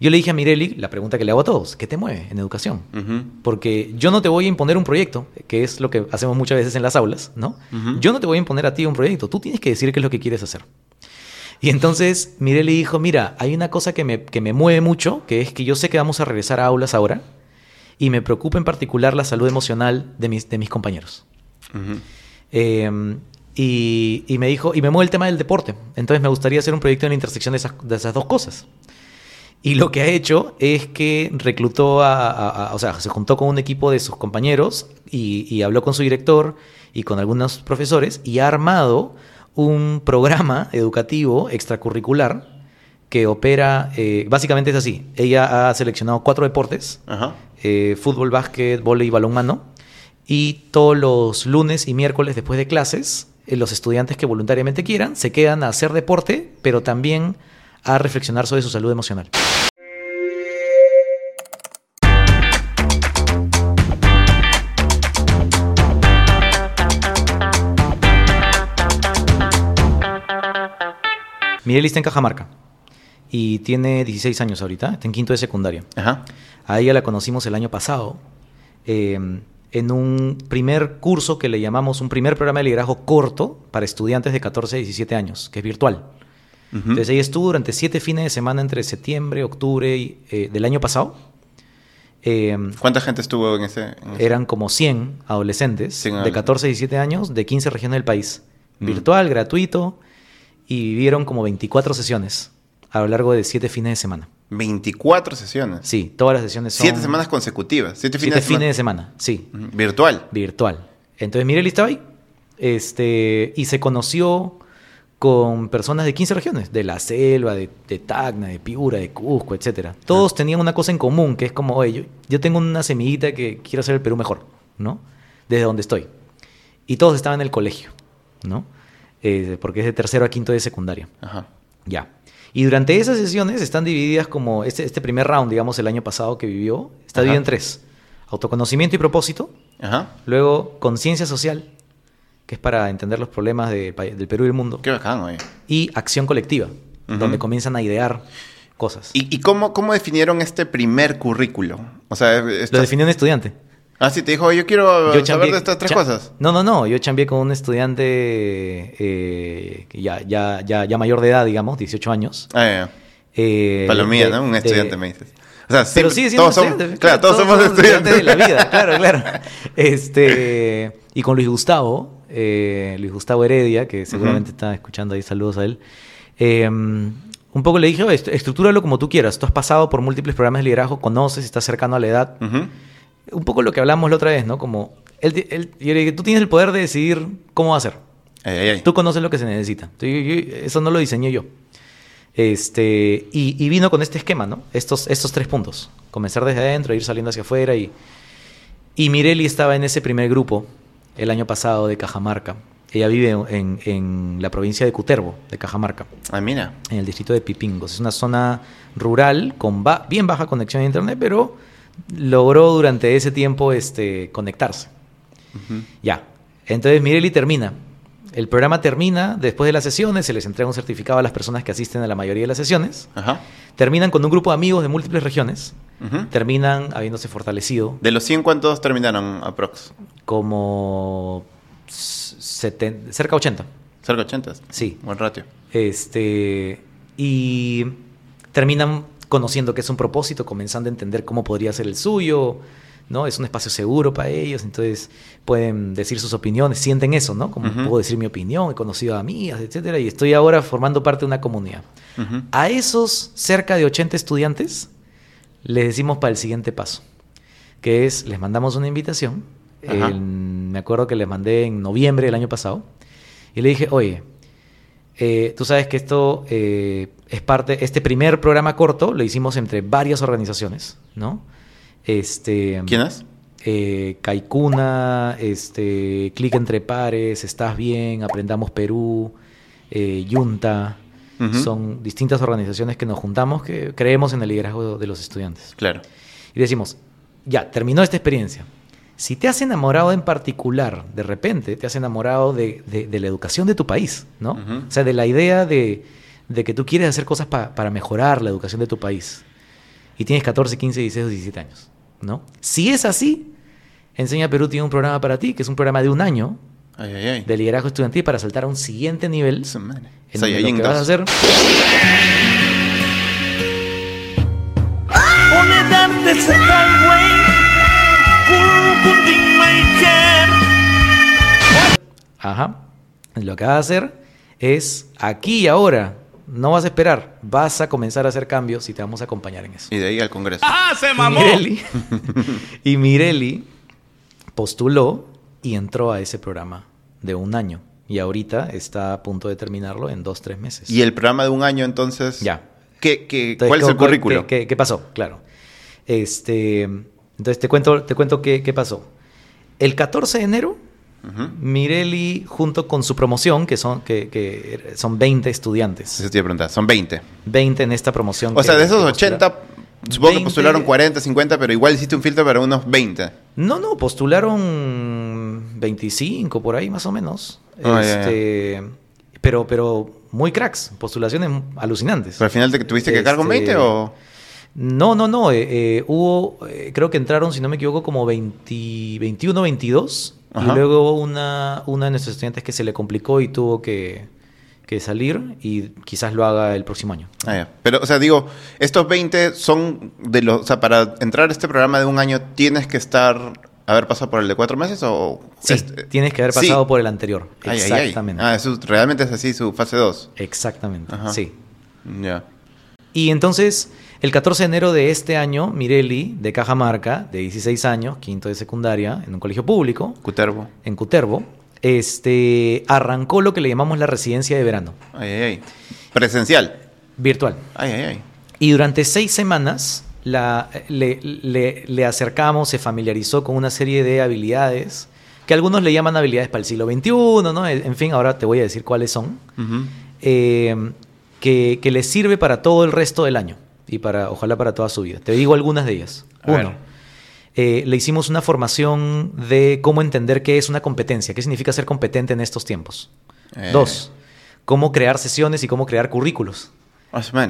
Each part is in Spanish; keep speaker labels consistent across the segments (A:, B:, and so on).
A: Yo le dije a Mireli, la pregunta que le hago a todos, ¿qué te mueve en educación?
B: Ujú.
A: Porque yo no te voy a imponer un proyecto, que es lo que hacemos muchas veces en las aulas, ¿no?
B: Ujú.
A: Yo no te voy a imponer a ti un proyecto, tú tienes que decir qué es lo que quieres hacer. Y entonces Mireli dijo, mira, hay una cosa que me, que me mueve mucho, que es que yo sé que vamos a regresar a aulas ahora, y me preocupa en particular la salud emocional de mis, de mis compañeros.
B: Ujú.
A: Eh, y, y me dijo, y me mueve el tema del deporte. Entonces me gustaría hacer un proyecto en la intersección de esas, de esas dos cosas. Y lo que ha hecho es que reclutó a, a- a- o sea, se juntó con un equipo de sus compañeros y, y habló con su director y con algunos profesores y ha armado un programa educativo extracurricular que opera, eh, básicamente es así, ella ha seleccionado cuatro deportes,
B: Ajá.
A: eh, fútbol, básquet, vóley y balonmano. Y todos los lunes y miércoles después de clases, eh, los estudiantes que voluntariamente quieran se quedan a hacer deporte, pero también a reflexionar sobre su salud emocional. Mireli está en Cajamarca y tiene 16 años ahorita, está en quinto de secundaria.
B: Ajá.
A: A ella la conocimos el año pasado eh, en un primer curso que le llamamos un primer programa de liderazgo corto para estudiantes de 14 a 17 años, que es virtual. Entonces ella estuvo durante siete fines de semana entre septiembre, octubre y, eh, del año pasado. Eh,
B: ¿Cuánta gente estuvo en ese? en ese?
A: eran como 100 adolescentes
B: 100
A: de
B: adolescentes.
A: 14 a 17 años de 15 regiones del país. Virtual, gratuito, y vivieron como 24 sesiones a lo largo de siete fines de semana.
B: 24 sesiones.
A: Sí, todas las sesiones son...
B: Siete semanas consecutivas. Siete fines
A: Siete
B: de semana.
A: fines de semana, sí.
B: Virtual.
A: virtual. Entonces Mireli estaba ahí este, y se conoció con personas de 15 regiones, de la selva, de, de Tacna, de Piura, de Cusco, etcétera. Todos tenían una cosa en común, que es como, oye, yo, yo tengo una semillita que quiero hacer el Perú mejor, ¿no? Desde donde estoy. Y todos estaban en el colegio, ¿no? Eh, porque es de tercero a quinto de secundaria.
B: Ajá.
A: Ya. Y durante esas sesiones están divididas como este, este primer round, digamos, el año pasado que vivió, está
B: Ajá.
A: dividido en tres. Autoconocimiento y propósito,
B: Ajá.
A: luego conciencia social, que es para entender los problemas de del Perú y del mundo,
B: Qué bacán, oye.
A: y acción colectiva, donde comienzan a idear cosas.
B: ¿Y, y cómo, cómo definieron este primer currículo? O sea, esto-
A: Lo definió un estudiante.
B: Ah, sí, te dijo, "Oye, yo quiero
A: Yo
B: saber
A: chambeé-
B: de estas tres cosas.
A: No, no, no. Yo chambeé con un estudiante eh, ya, ya, ya, ya mayor de edad, digamos, 18 años.
B: Ah, ya.
A: Eh,
B: Palomía,
A: de-
B: ¿no? Un
A: de-
B: estudiante, me dices. O sea,
A: Pero
B: siempre-
A: sigue siendo
B: todos somos,
A: estudiante,
B: claro, todos, somos estudiantes
A: de la vida, claro, claro. Este, y con Luis Gustavo, eh, Luis Gustavo Heredia, que seguramente está escuchando ahí, saludos a él. eh, un poco le dije, "Oye, est- estructúralo como tú quieras. Tú has pasado por múltiples programas de liderazgo, conoces, estás cercano a la edad. Un poco lo que hablamos la otra vez, ¿no? Como, él, él- yo le dije, tú tienes el poder de decidir cómo va a ser.
B: Ay, ay, ay.
A: Tú conoces lo que se necesita. Yo- eso no lo diseñé yo. Este, y, y vino con este esquema, ¿no? Estos, estos tres puntos. Comenzar desde adentro, ir saliendo hacia afuera. Y, y Mireli estaba en ese primer grupo el año pasado de Cajamarca. Ella vive en, en la provincia de Cutervo, de Cajamarca,
B: Ah, mira.
A: en el distrito de Pipingos. Es una zona rural con ba- bien baja conexión a internet, pero logró durante ese tiempo este, conectarse. Ya. Entonces Mireli termina. El programa termina después de las sesiones, se les entrega un certificado a las personas que asisten a la mayoría de las sesiones.
B: Ajá.
A: Terminan con un grupo de amigos de múltiples regiones. Terminan habiéndose fortalecido
B: De los 100, ¿cuántos terminaron aprox?
A: como seten- cerca de 80.
B: Cerca de 80.
A: Sí.
B: Buen ratio.
A: Este, y terminan conociendo que es un propósito, comenzando a entender cómo podría ser el suyo, ¿no? Es un espacio seguro para ellos, entonces pueden decir sus opiniones, sienten eso, ¿no? Como
B: Ujú.
A: puedo decir mi opinión, he conocido a amigas, etcétera, y estoy ahora formando parte de una comunidad.
B: Ujú.
A: A esos cerca de 80 estudiantes les decimos para el siguiente paso, que es, les mandamos una invitación, en- me acuerdo que les mandé en noviembre del año pasado, y le dije, oye, eh, tú sabes que esto eh, es parte, este primer programa corto lo hicimos entre varias organizaciones, ¿no? Este,
B: ¿Quiénes?
A: eh, Caicuna, este, Clic entre Pares, Estás Bien, Aprendamos Perú, eh, Yunta. Son distintas organizaciones que nos juntamos que creemos en el liderazgo de los estudiantes.
B: Claro.
A: Y decimos, ya, terminó esta experiencia. Si te has enamorado en particular, de repente te has enamorado de, de- de la educación de tu país, ¿no? O sea, de la idea de, de que tú quieres hacer cosas pa- para mejorar la educación de tu país. Y tienes 14, 15, 16 o 17 años, ¿no? Si es así, Enseña Perú tiene un programa para ti, que es un programa de un año
B: Ay, ay, ay.
A: de liderazgo estudiantil para saltar a un siguiente nivel. En donde lo que vas a
B: 2.
A: hacer Ajá. Lo que vas a hacer es aquí y ahora. No vas a esperar. Vas a comenzar a hacer cambios y te vamos a acompañar en eso.
B: Y de ahí al Congreso.
C: ¡Ah, se
A: Y
C: mamó!
A: Y Mirelli postuló y entró a ese programa de un año. Y ahorita está a punto de terminarlo en dos, tres meses.
B: Y el programa de un año, entonces.
A: Ya.
B: ¿Qué, qué,
A: Entonces,
B: ¿Cuál es el
A: ¿qué-
B: currículo?
A: ¿qué, qué, qué pasó? Claro. Este, entonces te cuento, te cuento qué, qué pasó. El 14 de enero,
B: Ujú.
A: Mirelli, junto con su promoción, que son, que, que son 20 estudiantes.
B: Eso te iba a preguntar. Son 20.
A: 20 en esta promoción.
B: O
A: que-
B: sea, de esos
A: que
B: 80,
A: postula-
B: supongo que
A: 20
B: postularon 40, 50, pero igual hiciste un filtro para unos 20.
A: No, no, postularon 25 por ahí más o menos.
B: Ah, ya, ya.
A: este, Pero, pero muy cracks, postulaciones alucinantes.
B: ¿Pero al final te tuviste que quedar con
A: Este,
B: 20 o...?
A: No, no, no. eh, eh, hubo, eh, creo que entraron, si no me equivoco, como 20, 21, 22.
B: Ajá.
A: Y luego hubo una, una de nuestros estudiantes que se le complicó y tuvo que, que salir y quizás lo haga el próximo año.
B: Ah, ya. Pero, o sea, digo, estos 20 son de los... O sea, para entrar a este programa de un año, ¿tienes que estar... haber pasado por el de cuatro meses o...?
A: Sí,
B: este-
A: tienes que haber
B: sí.
A: pasado por el anterior.
B: Ay, ay, ay.
A: Exactamente.
B: Ah, eso realmente es así, su fase 2.
A: Exactamente,
B: Ajá.
A: sí.
B: Ya.
A: Y entonces, el 14 de enero de este año, Mirelli, de Cajamarca, de 16 años, quinto de secundaria, en un colegio público,
B: Cutervo.
A: en Cutervo, este, arrancó lo que le llamamos la residencia de verano,
B: Ay, ay, ay. Presencial.
A: virtual.
B: Ay, ay, ay.
A: Y durante seis semanas la, le, le- le acercamos, se familiarizó con una serie de habilidades que algunos le llaman habilidades para el siglo XXI, ¿no? En fin, ahora te voy a decir cuáles son. Eh, que, que les sirve para todo el resto del año y para ojalá para toda su vida. Te digo algunas de ellas.
B: A
A: Uno, eh, le hicimos una formación de cómo entender qué es una competencia, qué significa ser competente en estos tiempos.
B: Eh.
A: Dos, cómo crear sesiones y cómo crear currículos.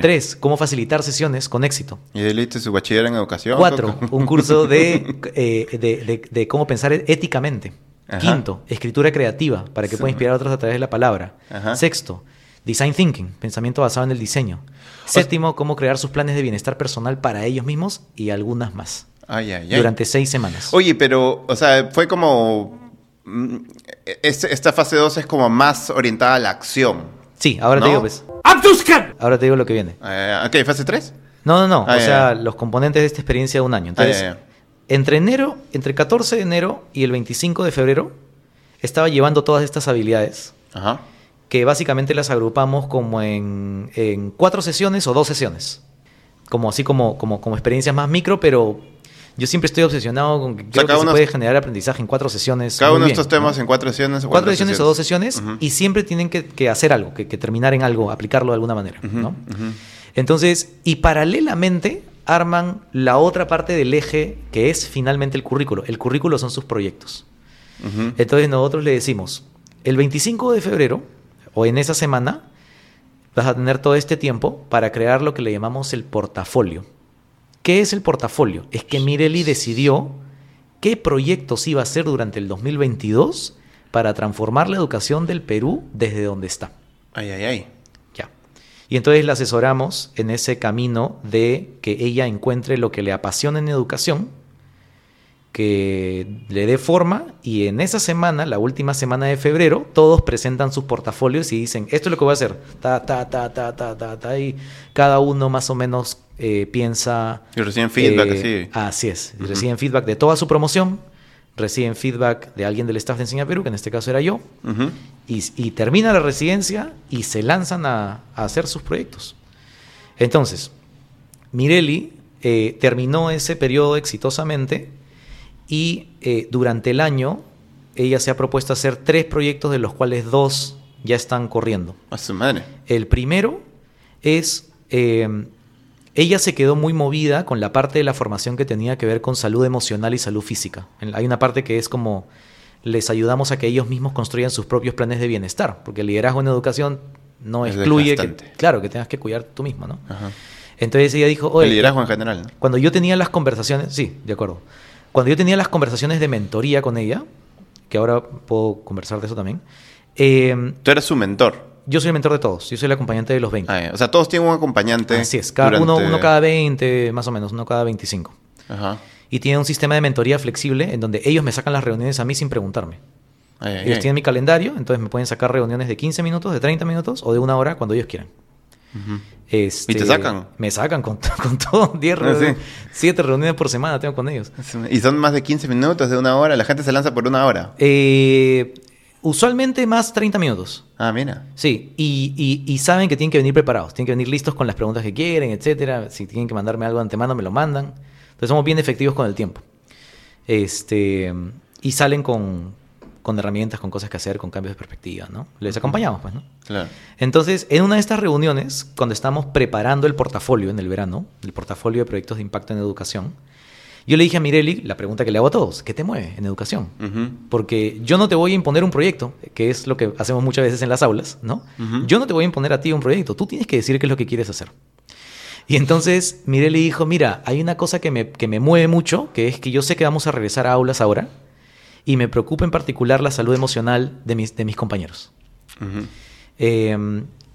A: Tres, cómo facilitar sesiones con éxito.
B: Y hizo su bachiller en educación.
A: Cuatro, un curso de, eh, de, de- de cómo pensar éticamente.
B: Ajá.
A: Quinto, escritura creativa para que
B: Sí.
A: pueda inspirar a otros a través de la palabra.
B: Ajá.
A: Sexto, design thinking, pensamiento basado en el diseño. Séptimo, cómo crear sus planes de bienestar personal para ellos mismos y algunas más.
B: Ay, ay, ay.
A: Durante seis semanas.
B: Oye, pero, o sea, fue como... mm, este- esta fase 2 es como más orientada a la acción.
A: Sí, ahora
B: ¿No?
A: te digo, pues. Ahora te digo lo que viene.
B: Eh, ok, fase 3.
A: No, no, no.
B: Ah,
A: o sea, los componentes de esta experiencia de un año. Entonces,
B: Ah, ya.
A: entre enero, entre el 14 de enero y el 25 de febrero, estaba llevando todas estas habilidades
B: Ajá.
A: Que básicamente las agrupamos como en, en cuatro sesiones o dos sesiones. Como así como, como, como experiencias más micro, pero yo siempre estoy obsesionado con que creo que se puede generar aprendizaje en cuatro sesiones.
B: Cada uno de estos temas
A: ¿no?
B: en cuatro sesiones. o
A: Cuatro
B: cuántas
A: sesiones o dos sesiones y siempre tienen que, que hacer algo, que, que terminar en algo, aplicarlo de alguna manera. ¿no? Entonces, y paralelamente arman la otra parte del eje que es finalmente el currículo. El currículo son sus proyectos. Entonces nosotros le decimos, el 25 de febrero, o en esa semana, vas a tener todo este tiempo para crear lo que le llamamos el portafolio. ¿Qué es el portafolio? Es que Mireli decidió qué proyectos iba a hacer durante el 2022 para transformar la educación del Perú desde donde está.
B: Ay, ay, ay.
A: Ya. Y entonces la asesoramos en ese camino de que ella encuentre lo que le apasiona en educación, que le dé forma y en esa semana, la última semana de febrero, todos presentan sus portafolios y dicen, esto es lo que voy a hacer, ta, ta, ta, ta, ta, ta, ta, y cada uno más o menos eh, piensa...
B: Y reciben feedback,
A: eh,
B: así.
A: Así es,
B: Ujú.
A: reciben feedback de toda su promoción, reciben feedback de alguien del staff de Enseña Perú, que en este caso era yo, y, y termina la residencia y se lanzan a, a hacer sus proyectos. Entonces, Mireli eh, terminó ese periodo exitosamente y eh, durante el año ella se ha propuesto hacer tres proyectos de los cuales dos ya están corriendo.
B: A su madre.
A: El primero es, eh, ella se quedó muy movida con la parte de la formación que tenía que ver con salud emocional y salud física. Hay una parte que es como les ayudamos a que ellos mismos construyan sus propios planes de bienestar, porque el liderazgo en educación no
B: Es
A: excluye que, claro, que tengas que cuidar tú mismo, ¿no?
B: Ajá.
A: Entonces ella dijo, oye,
B: el liderazgo en general. ¿no?
A: cuando yo tenía las conversaciones, sí, de acuerdo. Cuando yo tenía las conversaciones de mentoría con ella, que ahora puedo conversar de eso también, eh,
B: Tú eres su mentor.
A: yo soy el mentor de todos, yo soy el acompañante de los 20.
B: Ah. O sea, todos tienen un acompañante.
A: Así es, cada, uno,
B: durante-
A: uno cada 20, más o menos, uno cada 25.
B: Ajá.
A: Y tiene un sistema de mentoría flexible en donde ellos me sacan las reuniones a mí sin preguntarme.
B: Ay,
A: Ellos
B: ay.
A: tienen mi calendario, entonces me pueden sacar reuniones de 15 minutos, de 30 minutos o de una hora cuando ellos quieran. Este,
B: ¿Y te sacan?
A: Me sacan con, con todo. 10
B: Ah,
A: reuniones,
B: sí.
A: 7 reuniones por semana tengo con ellos.
B: Y son más de 15 minutos, de una hora. La gente se lanza por una hora.
A: Eh, usualmente más 30 minutos.
B: Ah, mira.
A: Sí, y, y- y saben que tienen que venir preparados, tienen que venir listos con las preguntas que quieren, etcétera. Si tienen que mandarme algo de antemano, me lo mandan. Entonces somos bien efectivos con el tiempo. Este, y salen con, con herramientas, con cosas que hacer, con cambios de perspectiva, ¿no? Les acompañamos, pues, ¿no?
B: Claro.
A: Entonces, en una de estas reuniones, cuando estamos preparando el portafolio en el verano, el portafolio de proyectos de impacto en educación, yo le dije a Mireli la pregunta que le hago a todos, ¿qué te mueve en educación? Porque yo no te voy a imponer un proyecto, que es lo que hacemos muchas veces en las aulas, ¿no? Yo no te voy a imponer a ti un proyecto, tú tienes que decir qué es lo que quieres hacer. Y entonces Mireli dijo, mira, hay una cosa que me, que me mueve mucho, que es que yo sé que vamos a regresar a aulas ahora, y me preocupa en particular la salud emocional de mis, de mis compañeros. Eh,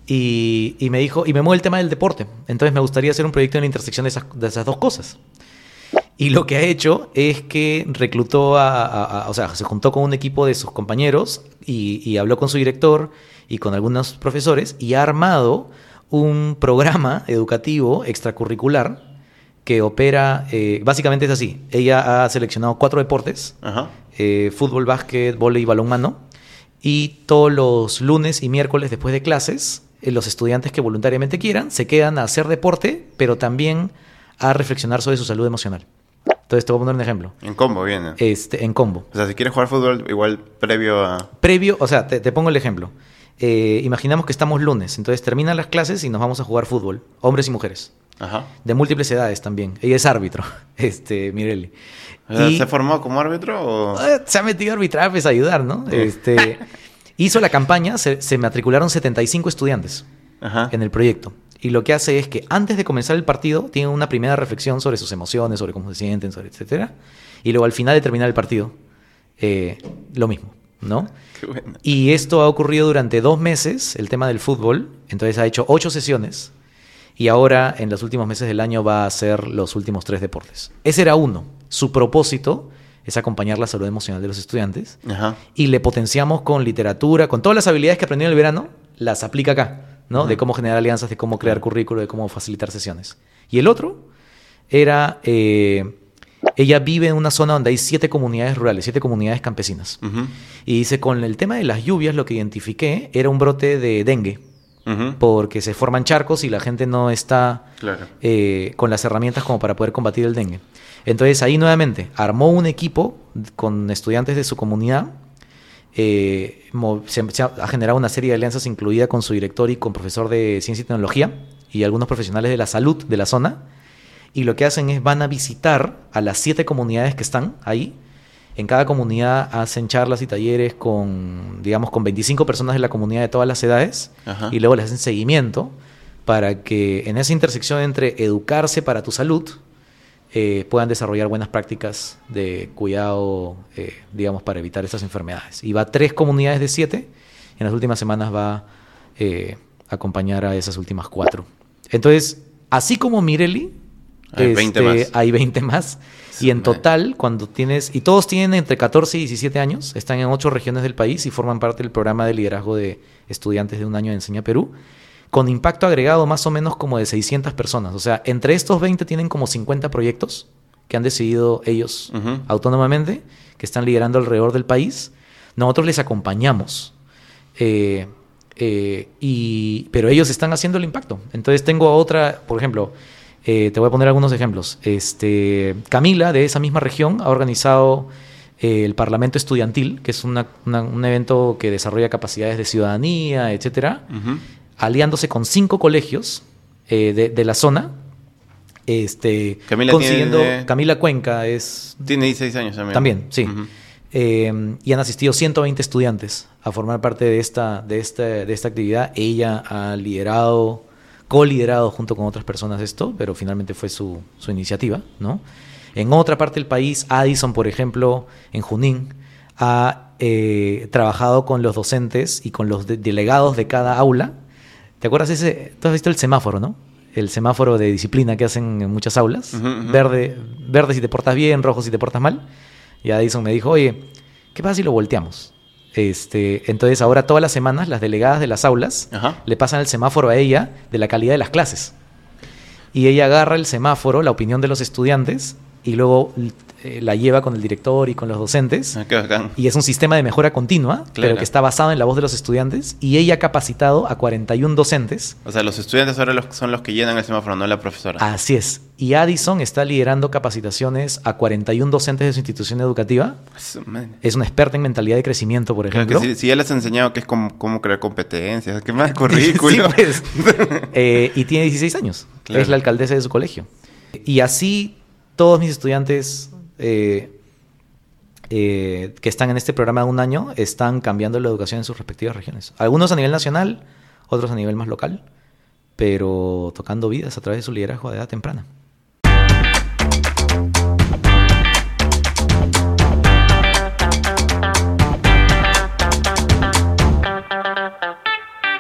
A: y, y me dijo, y me mueve el tema del deporte. Entonces me gustaría hacer un proyecto en la intersección de esas, de esas dos cosas. Y lo que ha hecho es que reclutó a, a- a- o sea, se juntó con un equipo de sus compañeros y, y habló con su director y con algunos profesores y ha armado un programa educativo extracurricular que opera, eh, básicamente es así, ella ha seleccionado cuatro deportes,
B: Ajá.
A: eh, fútbol, básquet, vóley y balonmano. Y todos los lunes y miércoles después de clases, eh, los estudiantes que voluntariamente quieran se quedan a hacer deporte, pero también a reflexionar sobre su salud emocional. Entonces te voy a poner un ejemplo.
B: En combo viene.
A: Este, en combo.
B: O sea, si quieres jugar fútbol, igual previo a.
A: Previo, o sea, te, te pongo el ejemplo. Eh, imaginamos que estamos lunes, entonces terminan las clases y nos vamos a jugar fútbol, hombres y mujeres,
B: Ajá.
A: de múltiples edades también. Ella es árbitro, este, Mireli. Y-
B: ¿Se formó como árbitro o.?
A: Eh, se ha metido a arbitrar pues, a ayudar, ¿no? Este, hizo la campaña, se, se matricularon 75 estudiantes
B: Ajá.
A: en el proyecto. Y lo que hace es que antes de comenzar el partido, tienen una primera reflexión sobre sus emociones, sobre cómo se sienten, sobre etcétera. Y luego al final de terminar el partido, eh, lo mismo, ¿no?
B: Qué bueno.
A: Y esto ha ocurrido durante dos meses, el tema del fútbol. Entonces ha hecho ocho sesiones. Y ahora, en los últimos meses del año, va a hacer los últimos tres deportes. Ese era uno. Su propósito es acompañar la salud emocional de los estudiantes.
B: Ajá.
A: Y le potenciamos con literatura, con todas las habilidades que aprendió en el verano, las aplica acá, ¿no? De cómo generar alianzas, de cómo crear currículo, de cómo facilitar sesiones. Y el otro era, eh, ella vive en una zona donde hay siete comunidades rurales, siete comunidades campesinas. Y dice, con el tema de las lluvias, lo que identifiqué era un brote de dengue, Porque se forman charcos y la gente no está
B: Claro.
A: eh, con las herramientas como para poder combatir el dengue. Entonces ahí nuevamente armó un equipo con estudiantes de su comunidad, eh, se, se ha, ha generado una serie de alianzas incluida con su director y con profesor de ciencia y tecnología y algunos profesionales de la salud de la zona. Y lo que hacen es van a visitar a las siete comunidades que están ahí. En cada comunidad hacen charlas y talleres con, digamos, con 25 personas de la comunidad de todas las edades
B: Ajá.
A: y luego les hacen seguimiento para que en esa intersección entre educarse para tu salud eh, puedan desarrollar buenas prácticas de cuidado, eh, digamos, para evitar estas enfermedades. Y va a tres comunidades de siete. En las últimas semanas va eh, a acompañar a esas últimas cuatro. Entonces, así como Mireli,
B: Hay 20
A: este,
B: más.
A: hay 20 más.
B: Sí,
A: Y en total, cuando tienes, y todos tienen entre 14 y 17 años, están en ocho regiones del país y forman parte del programa de liderazgo de estudiantes de un año de Enseña Perú, con impacto agregado más o menos como de 600 personas. O sea, entre estos 20 tienen como 50 proyectos que han decidido ellos autónomamente, que están liderando alrededor del país. Nosotros les acompañamos. Eh, eh, y, pero ellos están haciendo el impacto. Entonces tengo otra, por ejemplo, eh, te voy a poner algunos ejemplos. Este, Camila, de esa misma región, ha organizado eh, el Parlamento Estudiantil, que es una- una- un evento que desarrolla capacidades de ciudadanía, etcétera, aliándose con cinco colegios eh, de, de la zona. Este,
B: Camila
A: consiguiendo
B: tiene-
A: Camila Cuenca es
B: Tiene 16 años también.
A: también, sí. Eh, y han asistido 120 estudiantes a formar parte de esta, de esta, de esta actividad. Ella ha liderado co-liderado junto con otras personas esto, pero finalmente fue su, su iniciativa, ¿no? En otra parte del país, Addison, por ejemplo, en Junín, ha eh, trabajado con los docentes y con los de- delegados de cada aula. ¿Te acuerdas ese? Tú has visto el semáforo, ¿no? El semáforo de disciplina que hacen en muchas aulas. Verde, verde si te portas bien, rojo si te portas mal. Y Addison me dijo, oye, ¿qué pasa si lo volteamos? Este, entonces ahora todas las semanas las delegadas de las aulas
B: Ajá.
A: le pasan el semáforo a ella de la calidad de las clases. Y ella agarra el semáforo, la opinión de los estudiantes, y luego eh, la lleva con el director y con los docentes.
B: Ah, qué bacán.
A: Y es un sistema de mejora continua, pero
B: Claro.
A: que está basado en la voz de los estudiantes. Y ella ha capacitado a 41 docentes.
B: O sea, los estudiantes ahora los- son los que llenan el semáforo, no la profesora.
A: Así es. Y Addison está liderando capacitaciones a 41 docentes de su institución educativa.
B: Madre.
A: Es una experta en mentalidad de crecimiento, por
B: Claro
A: ejemplo.
B: que sí, si ya les he enseñado que es como, cómo crear competencias, qué más
A: Sí,
B: currículo.
A: pues. Eh, y tiene 16 años.
B: Claro.
A: Es la alcaldesa de su colegio. Y así todos mis estudiantes eh, eh, que están en este programa de un año están cambiando la educación en sus respectivas regiones. Algunos a nivel nacional, otros a nivel más local, pero tocando vidas a través de su liderazgo de edad temprana.